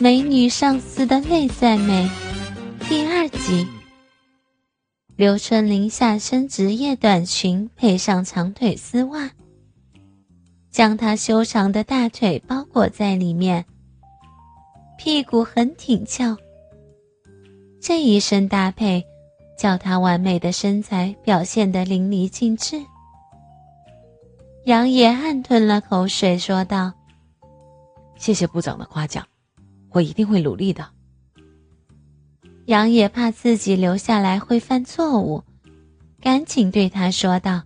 美女上司的内在美，第二集。刘春林下身职业短裙配上长腿丝袜，将她修长的大腿包裹在里面，屁股很挺翘。这一身搭配，叫她完美的身材表现得淋漓尽致。杨野暗吞了口水，说道：“谢谢部长的夸奖。”我一定会努力的。杨野怕自己留下来会犯错误，赶紧对他说道：“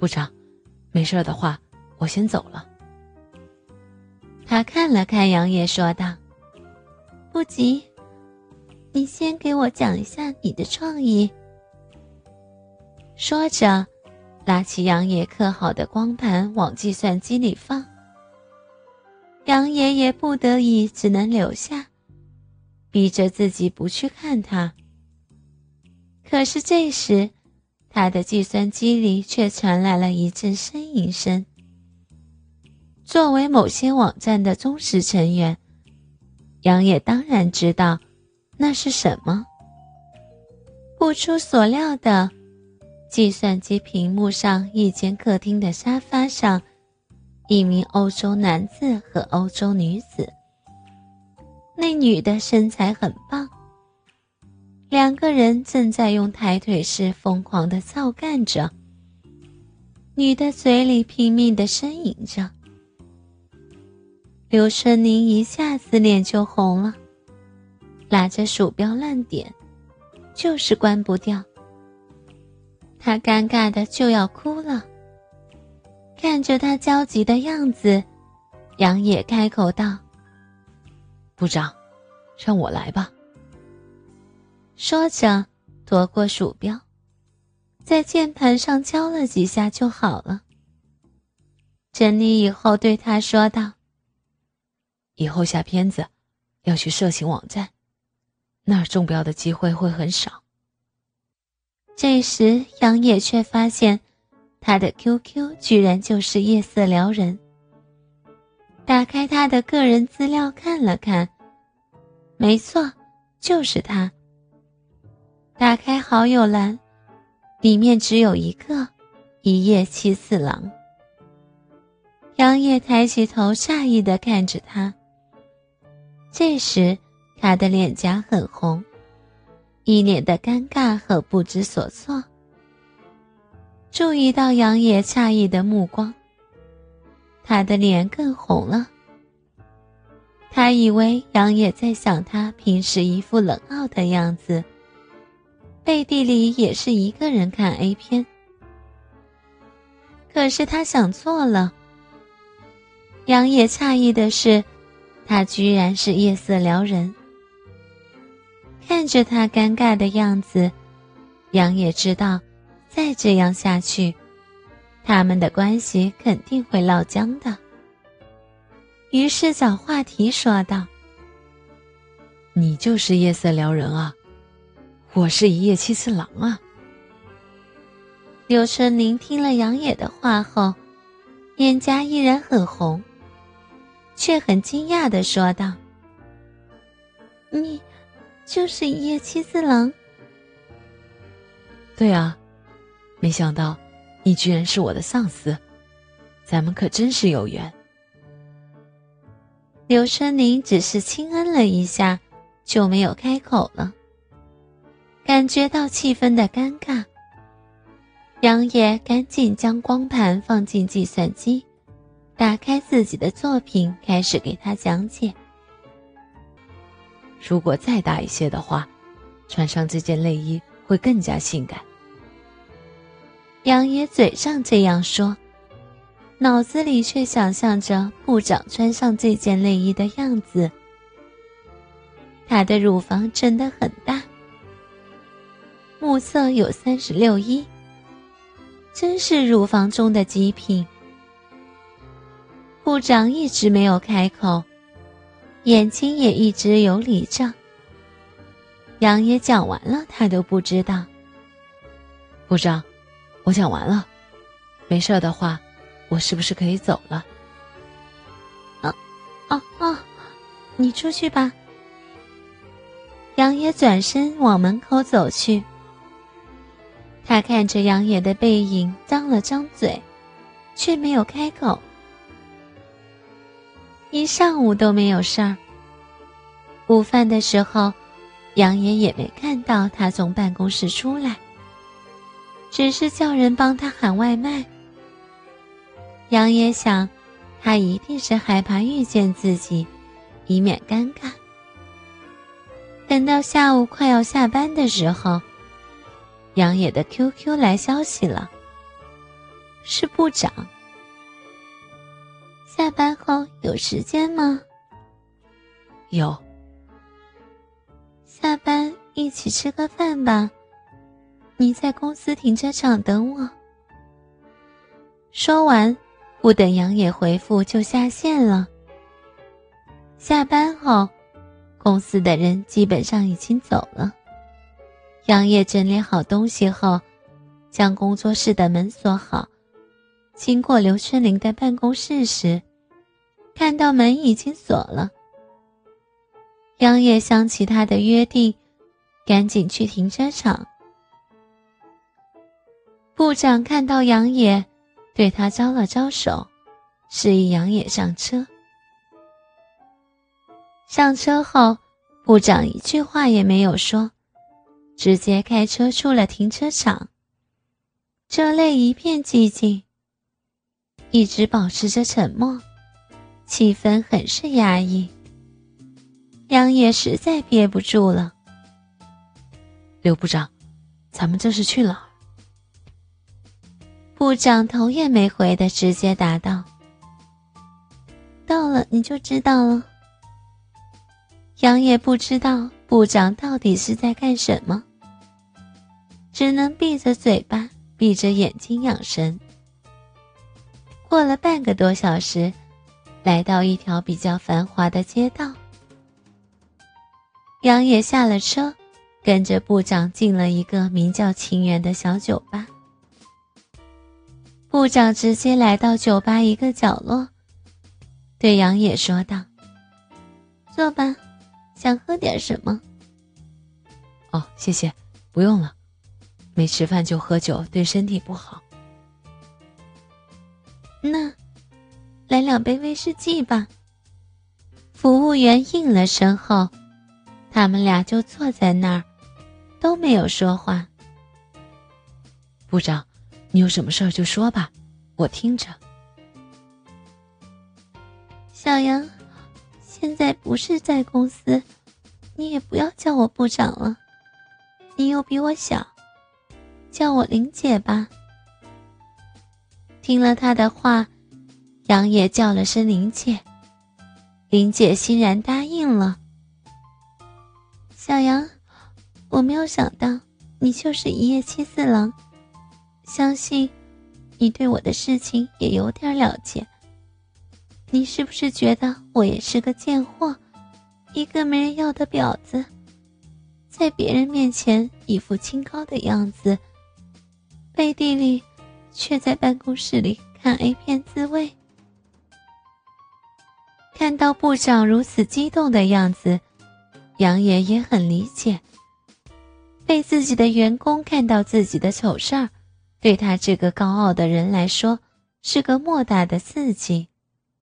部长，没事的话，我先走了。”他看了看杨野，说道：“不急，你先给我讲一下你的创意。”说着，拿起杨野刻好的光盘往计算机里放。杨爷爷不得已只能留下，逼着自己不去看他。可是这时，他的计算机里却传来了一阵呻吟声。作为某些网站的忠实成员，杨也当然知道那是什么。不出所料的，计算机屏幕上一间客厅的沙发上。一名欧洲男子和欧洲女子，那女的身材很棒。两个人正在用抬腿式疯狂的操干着，女的嘴里拼命的呻吟着。刘春宁一下子脸就红了，拿着鼠标乱点，就是关不掉。他尴尬的就要哭了。看着他焦急的样子，杨野开口道：“部长，让我来吧。”说着，夺过鼠标，在键盘上敲了几下就好了。整理以后，对他说道：“以后下片子要去色情网站，那儿中标的机会会很少。”这时，杨野却发现。他的 QQ 居然就是夜色撩人。打开他的个人资料看了看，没错，就是他。打开好友栏，里面只有一个“一夜七次郎”。杨烨抬起头，诧异的看着他。这时，他的脸颊很红，一脸的尴尬和不知所措。注意到杨野诧异的目光，他的脸更红了。他以为杨野在想他平时一副冷傲的样子，背地里也是一个人看 A 片。可是他想错了。杨野诧异的是，他居然是夜色撩人。看着他尴尬的样子，杨野知道。再这样下去，他们的关系肯定会闹僵的。于是找话题说道：“你就是夜色撩人啊，我是一夜七次郎啊。”刘春林听了杨野的话后，脸颊依然很红，却很惊讶的说道：“你就是一夜七次郎？”“对啊。”没想到，你居然是我的上司，咱们可真是有缘。刘春林只是轻嗯了一下，就没有开口了。感觉到气氛的尴尬，杨野赶紧将光盘放进计算机，打开自己的作品，开始给他讲解。如果再大一些的话，穿上这件内衣会更加性感。杨野嘴上这样说，脑子里却想象着部长穿上这件内衣的样子。他的乳房真的很大，目测有三十六一，真是乳房中的极品。部长一直没有开口，眼睛也一直有理着。杨野讲完了，他都不知道。部长。我讲完了，没事的话，我是不是可以走了？啊啊啊！你出去吧。”杨野转身往门口走去。他看着杨野的背影，张了张嘴，却没有开口。一上午都没有事儿。午饭的时候，杨野也没看到他从办公室出来，只是叫人帮他喊外卖。杨野想，他一定是害怕遇见自己，以免尴尬。等到下午快要下班的时候，杨野的 QQ 来消息了，是部长。下班后有时间吗？有。下班一起吃个饭吧。你在公司停车场等我。说完，不等杨野回复就下线了。下班后，公司的人基本上已经走了。杨野整理好东西后，将工作室的门锁好。经过刘春玲的办公室时，看到门已经锁了。杨野想起他的约定，赶紧去停车场。部长看到杨野，对他招了招手，示意杨野上车。上车后，部长一句话也没有说，直接开车出了停车场。车内一片寂静，一直保持着沉默，气氛很是压抑。杨野实在憋不住了。刘部长，咱们这是去哪儿？部长头也没回的直接答道：“到了你就知道了。”杨野不知道部长到底是在干什么，只能闭着嘴巴，闭着眼睛养神。过了半个多小时，来到一条比较繁华的街道。杨野下了车，跟着部长进了一个名叫“情缘”的小酒吧。部长直接来到酒吧一个角落，对杨野说道：“坐吧，想喝点什么？”“哦，谢谢，不用了。没吃饭就喝酒，对身体不好。”“那，来两杯威士忌吧。”服务员应了声后。他们俩就坐在那儿，都没有说话。部长，你有什么事儿就说吧，我听着。小杨，现在不是在公司，你也不要叫我部长了，你又比我小，叫我林姐吧。听了他的话，杨也叫了声林姐，林姐欣然答应了。小杨，我没有想到你就是一夜七四郎，相信你对我的事情也有点了解。你是不是觉得我也是个贱货，一个没人要的婊子，在别人面前一副清高的样子，背地里却在办公室里看 A 片自慰？看到部长如此激动的样子。杨爷也很理解，被自己的员工看到自己的丑事儿，对他这个高傲的人来说是个莫大的刺激。